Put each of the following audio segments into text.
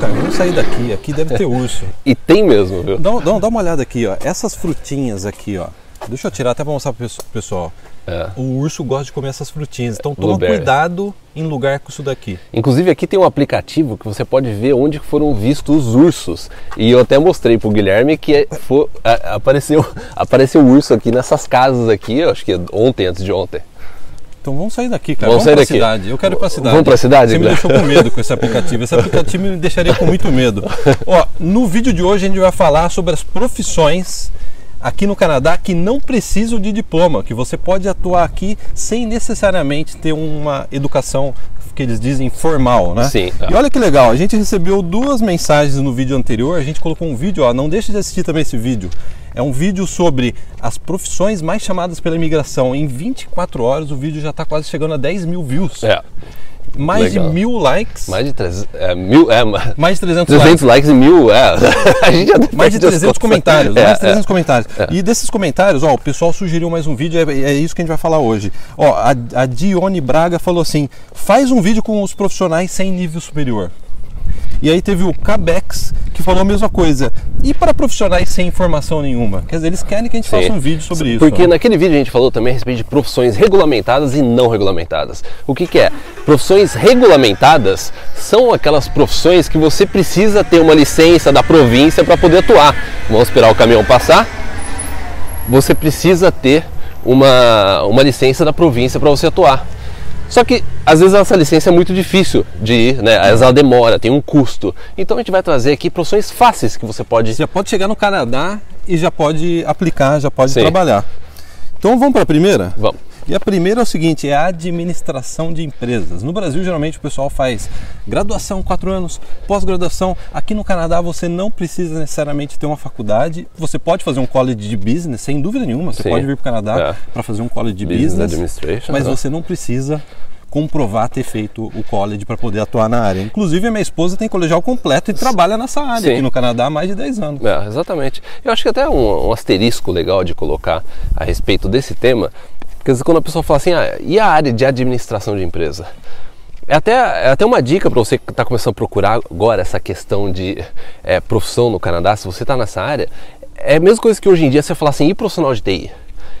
Cara, vamos sair daqui. Aqui deve ter urso. E tem mesmo, viu? Dá, dá, dá uma olhada aqui, ó. Essas frutinhas aqui, ó. Deixa eu tirar até para mostrar pro pessoal. É. O urso gosta de comer essas frutinhas. Então toma Blueberry. cuidado em lugar com isso daqui. Inclusive aqui tem um aplicativo que você pode ver onde foram vistos os ursos. E eu até mostrei pro Guilherme que é- fo- a- apareceu apareceu urso aqui nessas casas aqui, acho que é ontem, antes de ontem. Então vamos sair daqui, cara. Vamos Vamos, sair daqui. cidade. Eu quero ir pra cidade. Vamos pra cidade, Você me Guilherme? deixou com medo com esse aplicativo. Esse aplicativo me deixaria com muito medo. Ó, no vídeo de hoje a gente vai falar sobre as profissões aqui no Canadá que não precisam de diploma, que você pode atuar aqui sem necessariamente ter uma educação que eles dizem formal, né? Sim. E olha que legal, a gente recebeu duas mensagens no vídeo anterior, a gente colocou um vídeo, ó, não deixe de assistir também esse vídeo. É um vídeo sobre as profissões mais chamadas pela imigração. Em 24 horas o vídeo já está quase chegando a 10 mil views. É, mais legal. de mil likes. mais de 300, é, mil, é, ma- mais de 300, 300 likes. likes e mil, é. A gente já Mais de perde as 300 contas. comentários, É, mais de é. 300 comentários. E desses comentários, ó, o pessoal sugeriu mais um vídeo, é, é isso que a gente vai falar hoje. Ó, a, a Dione Braga falou assim: faz um vídeo com os profissionais sem nível superior. E aí teve o Cabex que falou a mesma coisa. E para profissionais sem informação nenhuma? Quer dizer, eles querem que a gente Sim. faça um vídeo sobre isso. Porque né? naquele vídeo a gente falou também a respeito de profissões regulamentadas e não regulamentadas. O que, que é? Profissões regulamentadas são aquelas profissões que você precisa ter uma licença da província para poder atuar. Vamos esperar o caminhão passar. Você precisa ter uma, uma licença da província para você atuar. Só que às vezes essa licença é muito difícil de ir, né? Às vezes ela demora, tem um custo. Então a gente vai trazer aqui profissões fáceis que você pode Você já pode chegar no Canadá e já pode aplicar, já pode Sim. trabalhar. Então vamos para a primeira? Vamos. E a primeira é o seguinte, é a administração de empresas. No Brasil, geralmente o pessoal faz graduação, quatro anos, pós-graduação. Aqui no Canadá você não precisa necessariamente ter uma faculdade. Você pode fazer um college de business, sem dúvida nenhuma. Você Sim. pode vir para o Canadá É. para fazer um college de Business business, Administration, mas né? você não precisa comprovar ter feito o college para poder atuar na área. Inclusive, a minha esposa tem colegial completo e trabalha nessa área Sim. aqui no Canadá há mais de 10 anos. É, exatamente. Eu acho que até um, um asterisco legal de colocar a respeito desse tema, porque quando a pessoa fala assim, ah, e a área de administração de empresa? É até, é até uma dica para você que está começando a procurar agora essa questão de é, profissão no Canadá, se você está nessa área, é a mesma coisa que hoje em dia você falar assim, e profissional de TI?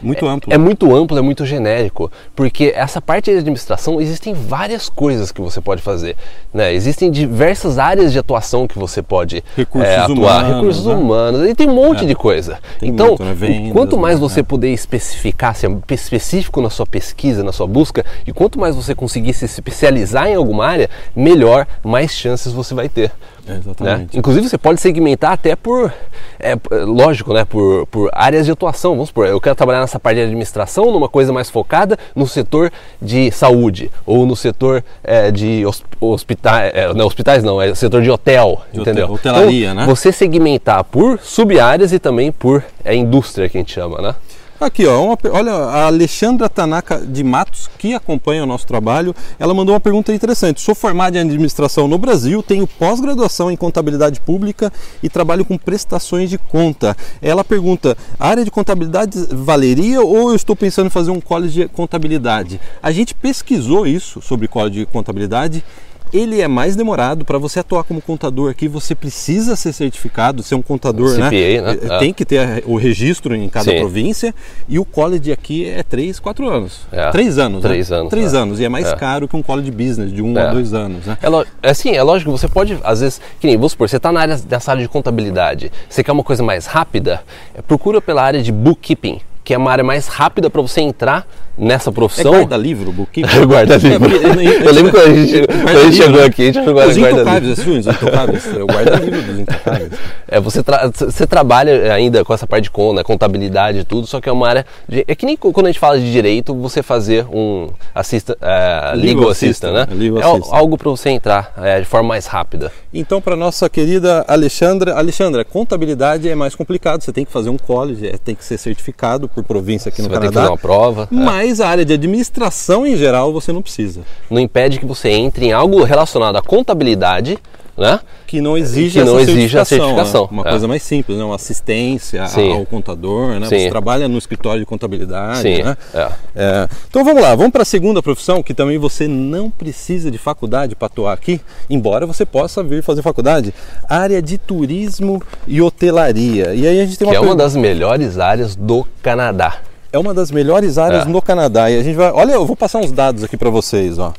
Muito amplo. É muito amplo, é muito genérico, porque essa parte de administração existem várias coisas que você pode fazer, né? Existem diversas áreas de atuação que você pode Recursos é, atuar, humanos, recursos né? humanos, e tem um monte de coisa. Então, muito, né? Vendas, quanto mais né? você É. puder especificar, ser específico na sua pesquisa, na sua busca, e quanto mais você conseguir se especializar em alguma área, melhor, mais chances você vai ter. É, Né? exatamente. Inclusive você pode segmentar até por, é, lógico, né, por, por áreas de atuação. Vamos supor, eu quero trabalhar nessa parte de administração, numa coisa mais focada no setor de saúde ou no setor é, de hos- hospitais, é, não hospitais não, é setor de hotel, De entendeu? hotel- hotelaria, então, né? Você segmentar por sub-áreas e também por é, indústria que a gente chama, né? Aqui, ó, uma olha, a Alexandra Tanaka de Matos, que acompanha o nosso trabalho, ela mandou uma pergunta interessante. Sou formada em administração no Brasil, tenho pós-graduação em contabilidade pública e trabalho com prestações de conta. Ela pergunta: a área de contabilidade valeria ou eu estou pensando em fazer um college de contabilidade? A gente pesquisou isso sobre college de contabilidade. Ele é mais demorado para você atuar como contador aqui. Você precisa ser certificado, ser um contador, né? CPA, né? Eh, Tem que ter o registro em cada Sim. província e o college aqui é 3, 4 anos. É. 3 anos, Três né? anos, 3 é. anos. E é mais É. caro que um college business de 1 É. a 2 anos, né? É, lo- é assim, é lógico, você pode, às vezes, que nem, vamos supor, você está na área dessa área de contabilidade, você quer uma coisa mais rápida, é, procura pela área de bookkeeping, que é uma área mais rápida para você entrar nessa É profissão. guarda-livro, bookkeeping? Guarda-livro. É, porque- Eu lembro quando a gente, quando a gente chegou aqui, a gente Os guarda-livro. intocáveis, assim, os intocáveis. É o guarda-livro dos intocáveis. É, você, tra- você trabalha ainda com essa parte de conta, né, contabilidade e tudo, só que é uma área. De, é que nem quando a gente fala de direito, você fazer um assista, é, legal, assistant, assistant, né? legal é assistant. algo para você entrar é, de forma mais rápida. Então, para nossa querida Alexandra, Alexandra, contabilidade é mais complicado. Você tem que fazer um college, é, tem que ser certificado por província aqui Você no vai ter que Canadá. fazer uma prova. é. Mas a área de administração em geral você não precisa. não impede que você entre em algo relacionado à contabilidade, né? Que não exige, Que não exige a certificação, né? Uma é. coisa mais simples, né? Uma assistência Sim. ao contador, né? Sim. Você trabalha no escritório de contabilidade, Sim, né? é. É, Então vamos lá, vamos para a segunda profissão que também você não precisa de faculdade para atuar aqui, embora você possa vir fazer faculdade. Área de turismo e hotelaria. E aí a gente tem uma Que é uma das melhores áreas do Canadá. É uma das melhores áreas É. no Canadá. E a gente vai. Olha, eu vou passar uns dados aqui para vocês. Ó.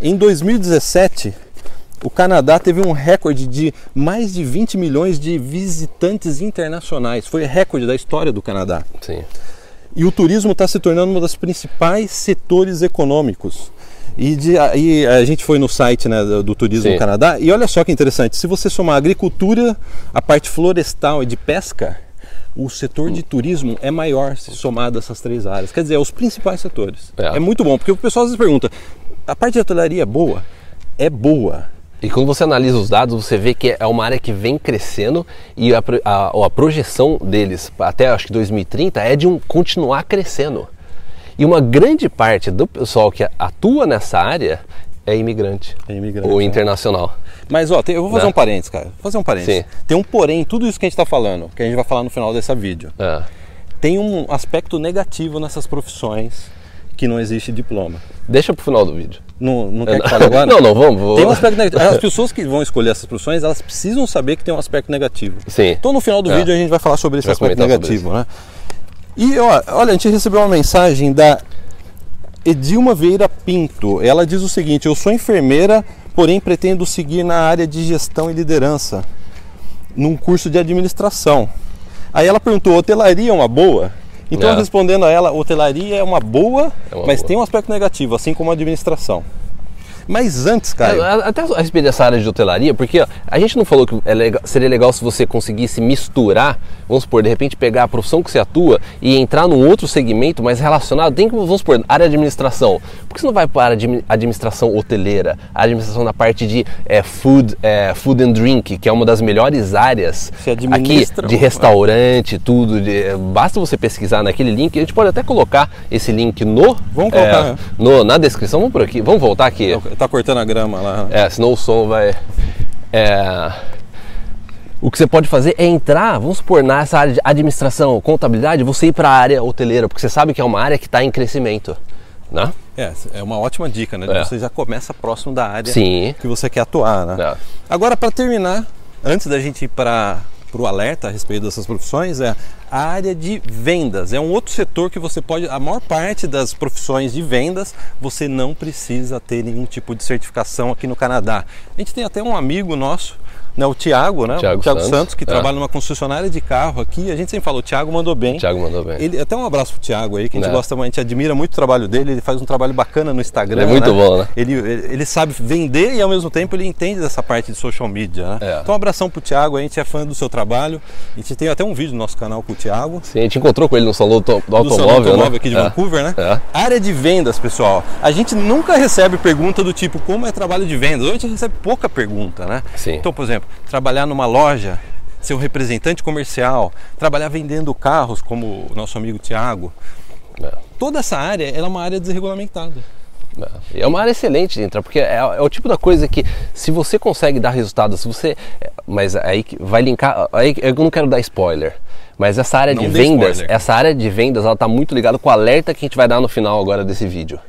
Em 2017, o Canadá teve um recorde de mais de 20 milhões de visitantes internacionais. Foi recorde da história do Canadá. Sim. E o turismo está se tornando um dos principais setores econômicos. E, de- e a gente foi no site né, do, do Turismo Sim. no Canadá e olha só que interessante, se você somar a agricultura, a parte florestal e de pesca, o setor de turismo é maior se somado essas três áreas. Quer dizer, é os principais setores. É. É, muito bom, porque o pessoal às vezes pergunta, a parte de hotelaria é boa? É boa. E quando você analisa os dados, você vê que é uma área que vem crescendo e a, a- a projeção deles até acho que 2030 é de um continuar crescendo. E uma grande parte do pessoal que atua nessa área é imigrante, É imigrante, ou né? internacional. Mas ó, tem- eu vou fazer Né? um parênteses, cara. Vou fazer um parênteses. Sim. Tem um porém em tudo isso que a gente está falando, que a gente vai falar no final dessa vídeo. É. tem um aspecto negativo nessas profissões que não existe diploma. Deixa pro final do vídeo. Não, não quer que fale agora? Não, não, vamos. Tem um aspecto negativo. As pessoas que vão escolher essas profissões, elas precisam saber que tem um aspecto negativo. Sim. Então no final do É. vídeo a gente vai falar sobre esse Vai aspecto negativo, né? E ó, olha, a gente recebeu uma mensagem da Edilma Vieira Pinto. Ela diz o seguinte: Eu sou enfermeira, porém pretendo seguir na área de gestão e liderança, num curso de administração. Aí ela perguntou: hotelaria é uma boa? Então, É. respondendo a ela, hotelaria é uma boa, É uma mas boa. tem um aspecto negativo, assim como a administração. Mas antes, Caio, É, Até a respeito dessa área de hotelaria, porque ó, a gente não falou que é legal- seria legal se você conseguisse misturar, vamos supor, de repente pegar a profissão que você atua e entrar num outro segmento mais relacionado. Tem que, vamos supor, área de administração. Por que você não vai para a administração hoteleira? A administração na parte de é, food, é, food and drink, que é uma das melhores áreas aqui de restaurante, tudo. de- basta você pesquisar naquele link. A gente pode até colocar esse link no, Vamos colocar, é, é. no- na descrição. Vamos por aqui. Vamos voltar aqui. tá cortando a grama lá. É, senão o som vai. É, o que você pode fazer é entrar, vamos supor, nessa área de administração, contabilidade, você ir para a área hoteleira, porque você sabe que é uma área que está em crescimento. Né? É, é uma ótima dica, né? É. Você já começa próximo da área Sim. que você quer atuar, né? É. Agora, para terminar, antes da gente ir para o alerta a respeito dessas profissões, é a área de vendas. É um outro setor que você pode. A maior parte das profissões de vendas você não precisa ter nenhum tipo de certificação aqui no Canadá. A gente tem até um amigo nosso. Né, o Tiago, né? Thiago o Thiago Santos, Santos, que é. trabalha numa concessionária de carro aqui. A gente sempre fala, o Thiago mandou bem. O Thiago mandou bem. Ele, até um abraço pro Thiago aí, que a gente É. gosta, a gente admira muito o trabalho dele, ele faz um trabalho bacana no Instagram. Ele é muito bom, né? Ele, ele, sabe vender e ao mesmo tempo ele entende dessa parte de social media, né? É. Então um abração pro Thiago, a gente é fã do seu trabalho. A gente tem até um vídeo no nosso canal com o Thiago. Sim, a gente encontrou com ele no salão Do automóvel, salão automóvel né? aqui de É. Vancouver, né? É. Área de vendas, pessoal. A gente nunca recebe pergunta do tipo como é trabalho de vendas. Hoje a gente recebe pouca pergunta, né? Sim. Então, por exemplo, trabalhar numa loja, ser um representante comercial, trabalhar vendendo carros, como o nosso amigo Thiago. É. Toda essa área é uma área desregulamentada. É. É uma área excelente de entrar, porque é, é o tipo da coisa que se você consegue dar resultado, se você. é, Mas aí que vai linkar. Aí eu não quero dar spoiler. Mas essa área Não de vendas, spoiler. essa área de vendas, ela tá muito ligada com o alerta que a gente vai dar no final agora desse vídeo.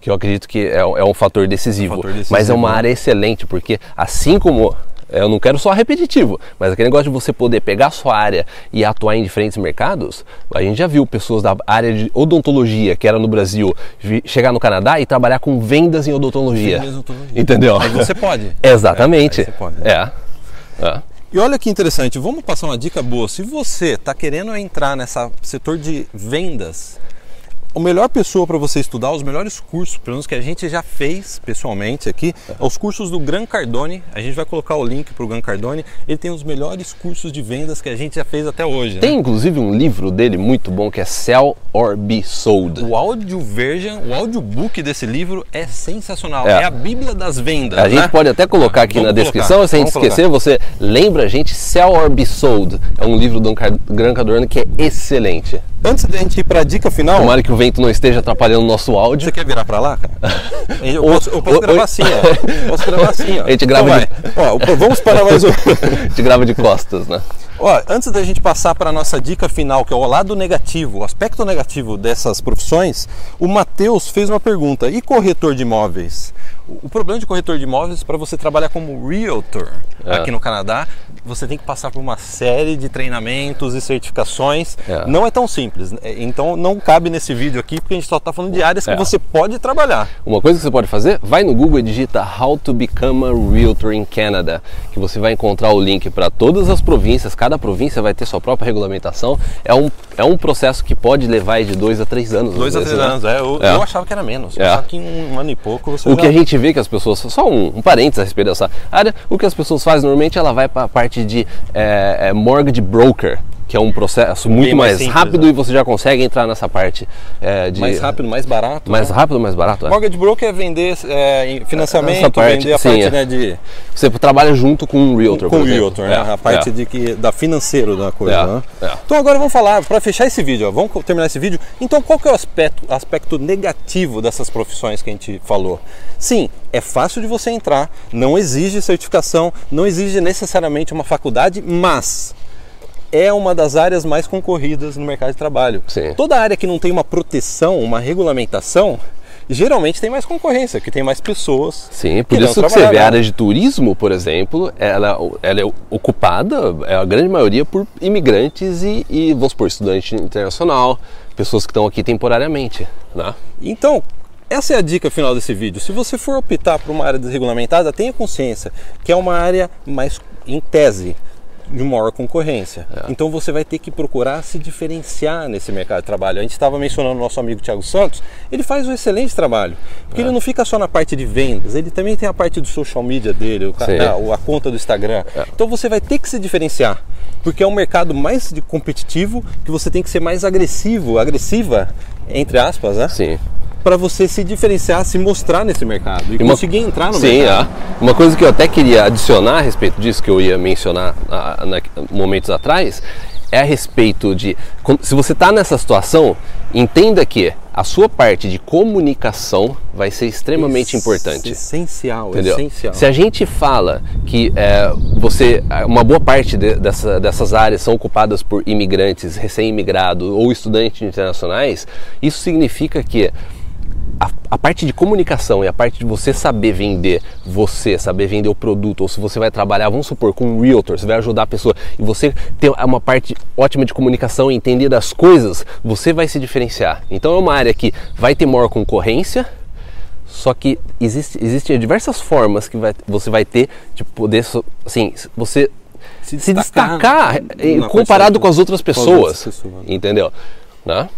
Que eu acredito que é, é um fator decisivo. fator decisivo, Mas é uma né? área excelente, porque assim como. Eu não quero só repetitivo, mas aquele negócio de você poder pegar a sua área e atuar em diferentes mercados, a gente já viu pessoas da área de odontologia, que era no Brasil, chegar no Canadá e trabalhar com vendas em odontologia. Vendas em odontologia. Entendeu? Aí você pode. Exatamente. É, você pode. É. É. E olha que interessante, vamos passar uma dica boa. Se você está querendo entrar nesse setor de vendas, a melhor pessoa para você estudar, os melhores cursos, pelo menos que a gente já fez pessoalmente aqui, é os cursos do Gran Cardone. A gente vai colocar o link para o Gran Cardone. Ele tem os melhores cursos de vendas que a gente já fez até hoje. né? Tem inclusive um livro dele muito bom que é Sell or Be Sold. O áudio version, o audiobook desse livro é sensacional. É. É, a Bíblia das vendas. A gente né? pode até colocar aqui Vamos na colocar, descrição, se a gente vamos esquecer, você lembra a gente Sell or Be Sold. É um livro do Gran Cardone que é excelente. Antes da gente ir para a dica final. Tomara que o vento não esteja atrapalhando o nosso áudio. Você quer virar para lá, cara? Eu posso, eu posso gravar assim, ó. Posso gravar assim, ó. A gente grava então de... ó, vamos para mais um. a gente grava de costas, né? Ó, antes da gente passar para a nossa dica final, que é o lado negativo, o aspecto negativo dessas profissões, o Matheus fez uma pergunta: e corretor de imóveis? O problema de corretor de imóveis, para você trabalhar como realtor é. aqui no Canadá, você tem que passar por uma série de treinamentos e certificações. É. Não é tão simples. É, então não cabe nesse vídeo aqui, porque a gente só está falando de áreas que é. você pode trabalhar. Uma coisa que você pode fazer, vai no Google e digita How to Become a Realtor in Canada, que você vai encontrar o link para todas as províncias. Cada província vai ter sua própria regulamentação. É um, é um processo que pode levar de dois a três anos. Dois a três né? anos, é. Eu, é. eu, achava que era menos. Eu achava que em um ano e pouco você O já... que a gente vê que as pessoas, só um, um parênteses a respeito dessa área, o que as pessoas fazem normalmente, ela vai para a parte de é, é, mortgage broker, que é um processo muito mais, mais simples, rápido né? e você já consegue entrar nessa parte é, de mais rápido, mais barato. Mais né? rápido, mais barato. É. Mortgage broker é vender é, financiamento, parte, vender a sim, parte é. né, de você trabalha junto com um realtor. Com o realtor, né? É, a parte é. de que da financeiro da coisa. Né? Então agora vamos falar para fechar esse vídeo. Ó, vamos terminar esse vídeo. Então qual que é o aspecto, aspecto negativo dessas profissões que a gente falou? Sim, é fácil de você entrar, não exige certificação, não exige necessariamente uma faculdade, mas é uma das áreas mais concorridas no mercado de trabalho. Sim. Toda área que não tem uma proteção, uma regulamentação, geralmente tem mais concorrência, que tem mais pessoas. Sim, por isso que você vê a área de turismo, por exemplo, ela, ela é ocupada, é a grande maioria, por imigrantes e, e vamos supor, estudante internacional, pessoas que estão aqui temporariamente. Né? Então, essa é a dica final desse vídeo. Se você for optar por uma área desregulamentada, tenha consciência que é uma área mais, em tese, de maior concorrência. É. Então você vai ter que procurar se diferenciar nesse mercado de trabalho. A gente estava mencionando o nosso amigo Thiago Santos, ele faz um excelente trabalho, porque é. ele não fica só na parte de vendas, ele também tem a parte do social media dele, o, a, a, conta do Instagram. É. Então você vai ter que se diferenciar, porque é um mercado mais competitivo que você tem que ser mais agressivo, agressiva, entre aspas, né? Sim para você se diferenciar, se mostrar nesse mercado e, e uma... conseguir entrar no Sim, mercado. É. Uma coisa que eu até queria adicionar a respeito disso, que eu ia mencionar a, a, momentos atrás, é a respeito de se você está nessa situação, entenda que a sua parte de comunicação vai ser extremamente importante. Essencial, entendeu? essencial. Se a gente fala que é, você, uma boa parte de, dessa, dessas áreas são ocupadas por imigrantes, recém-imigrados ou estudantes internacionais, isso significa que a, parte de comunicação e a parte de você saber vender você, saber vender o produto, ou se você vai trabalhar, vamos supor, com um realtor, você vai ajudar a pessoa e você ter uma parte ótima de comunicação e entender das coisas, você vai se diferenciar. Então é uma área que vai ter maior concorrência, só que existe, existem diversas formas que vai, você vai ter de poder, assim, você se destacar, se destacar comparado com as outras pessoas, entendeu? Né?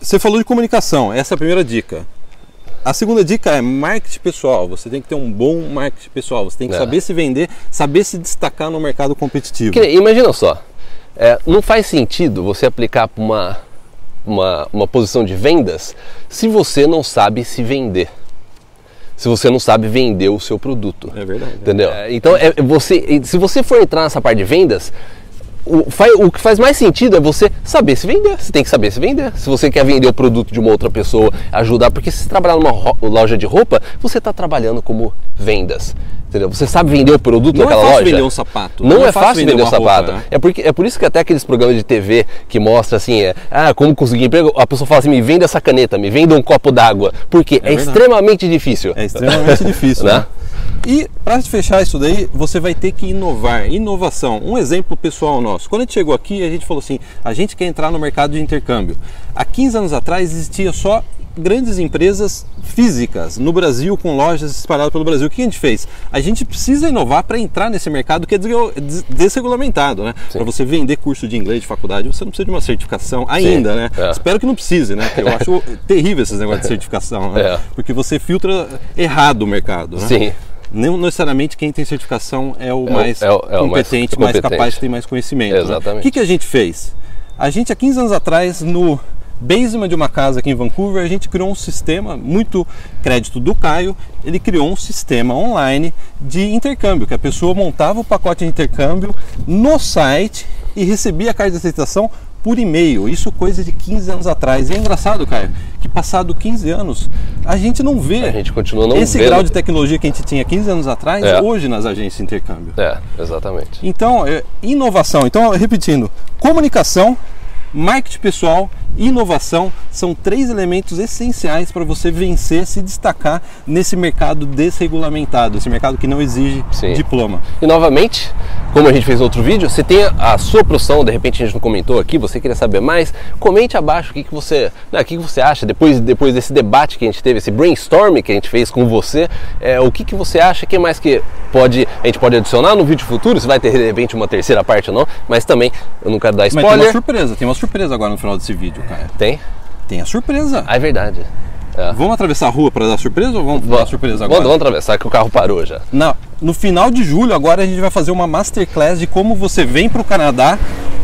Você falou de comunicação, essa é a primeira dica. A segunda dica é marketing pessoal. Você tem que ter um bom marketing pessoal. Você tem que é. saber se vender, saber se destacar no mercado competitivo. Que, imagina só, é, não faz sentido você aplicar para uma, uma, uma posição de vendas se você não sabe se vender se você não sabe vender o seu produto. É verdade. Entendeu? É, então, é, você, se você for entrar nessa parte de vendas, o, o, que faz mais sentido é você saber se vender. Você tem que saber se vender. Se você quer vender o produto de uma outra pessoa, ajudar, porque se você trabalhar numa loja de roupa, você está trabalhando como vendas. Entendeu? Você sabe vender o produto não naquela loja. Não é fácil vender um sapato. Não, não é, é, fácil vender, vender um sapato. Roupa, né? é, porque, é por isso que até aqueles programas de TV que mostra assim, é, ah, como conseguir emprego, a pessoa fala assim, me venda essa caneta, me venda um copo d'água. Porque é, é extremamente difícil. É extremamente difícil, né? E para fechar isso daí, você vai ter que inovar. Inovação. Um exemplo pessoal nosso. Quando a gente chegou aqui, a gente falou assim: a gente quer entrar no mercado de intercâmbio. Há 15 anos atrás existia só grandes empresas físicas no Brasil, com lojas espalhadas pelo Brasil. O que a gente fez? A gente precisa inovar para entrar nesse mercado que é desregulamentado, né? Para você vender curso de inglês de faculdade, você não precisa de uma certificação ainda, Sim. né? É. Espero que não precise, né? Eu acho terrível esses negócios de certificação, né? É. Porque você filtra errado o mercado, né? Sim. Não necessariamente quem tem certificação é o é mais é o, é o competente, mais, mais, capaz, tem mais conhecimento. Né? Exatamente. Né? O que, que a gente fez? A gente, há 15 anos atrás, no basement de uma casa aqui em Vancouver, a gente criou um sistema, muito crédito do Caio, ele criou um sistema online de intercâmbio, que a pessoa montava o pacote de intercâmbio no site e recebia a carta de aceitação por e-mail. Isso coisa de 15 anos atrás. E é engraçado, Caio, que passado 15 anos, a gente não vê A gente continua não esse vendo. grau de tecnologia que a gente tinha 15 anos atrás, É. hoje nas agências de intercâmbio. É, exatamente. Então, é, inovação. Então, repetindo, comunicação, marketing pessoal inovação são três elementos essenciais para você vencer, se destacar nesse mercado desregulamentado, esse mercado que não exige Sim. diploma. E novamente, como a gente fez no outro vídeo, você tem a sua profissão, de repente a gente não comentou aqui, você queria saber mais, comente abaixo o que, que você, né, o que, que você acha depois, depois desse debate que a gente teve, esse brainstorm que a gente fez com você, é, o que, que você acha, que mais que pode, a gente pode adicionar no vídeo futuro, se vai ter de repente uma terceira parte ou não, mas também eu não quero dar Mas tem spoiler. uma surpresa, tem uma surpresa agora no final desse vídeo, cara. Tem? Tem a surpresa. Ah, é verdade. É. Vamos atravessar a rua para dar surpresa ou vamos dar surpresa agora? Vamos, vamos atravessar que o carro parou já. Na- no final de julho, agora a gente vai fazer uma masterclass de como você vem para o Canadá,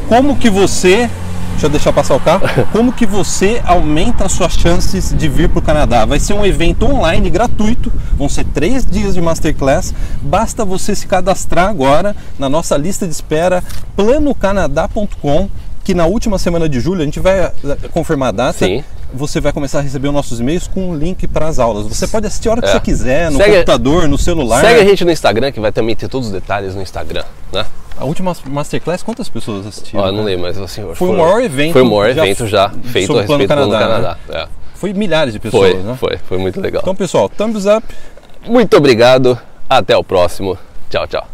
como que você. Deixa eu deixar passar o carro. Como que você aumenta as suas chances de vir para o Canadá? Vai ser um evento online gratuito, vão ser três dias de masterclass. Basta você se cadastrar agora na nossa lista de espera planocanadá.com, que na última semana de julho a gente vai eh, confirmar a data. Sim. Você vai começar a receber os nossos e-mails com um link para as aulas. Você pode assistir a hora que É. você quiser, no Segue- computador, no celular. Segue a gente no Instagram que vai também ter todos os detalhes no Instagram, né? A última Masterclass, quantas pessoas assistiram? Eu não né? lembro, mas assim, Foi o foram- maior evento Foi o maior já evento já feito a o respeito do Plano Canadá, Canadá. É. Foi milhares de pessoas, Foi, né? foi, foi muito legal. Então, pessoal, thumbs up. Muito obrigado, até o próximo. Tchau, tchau.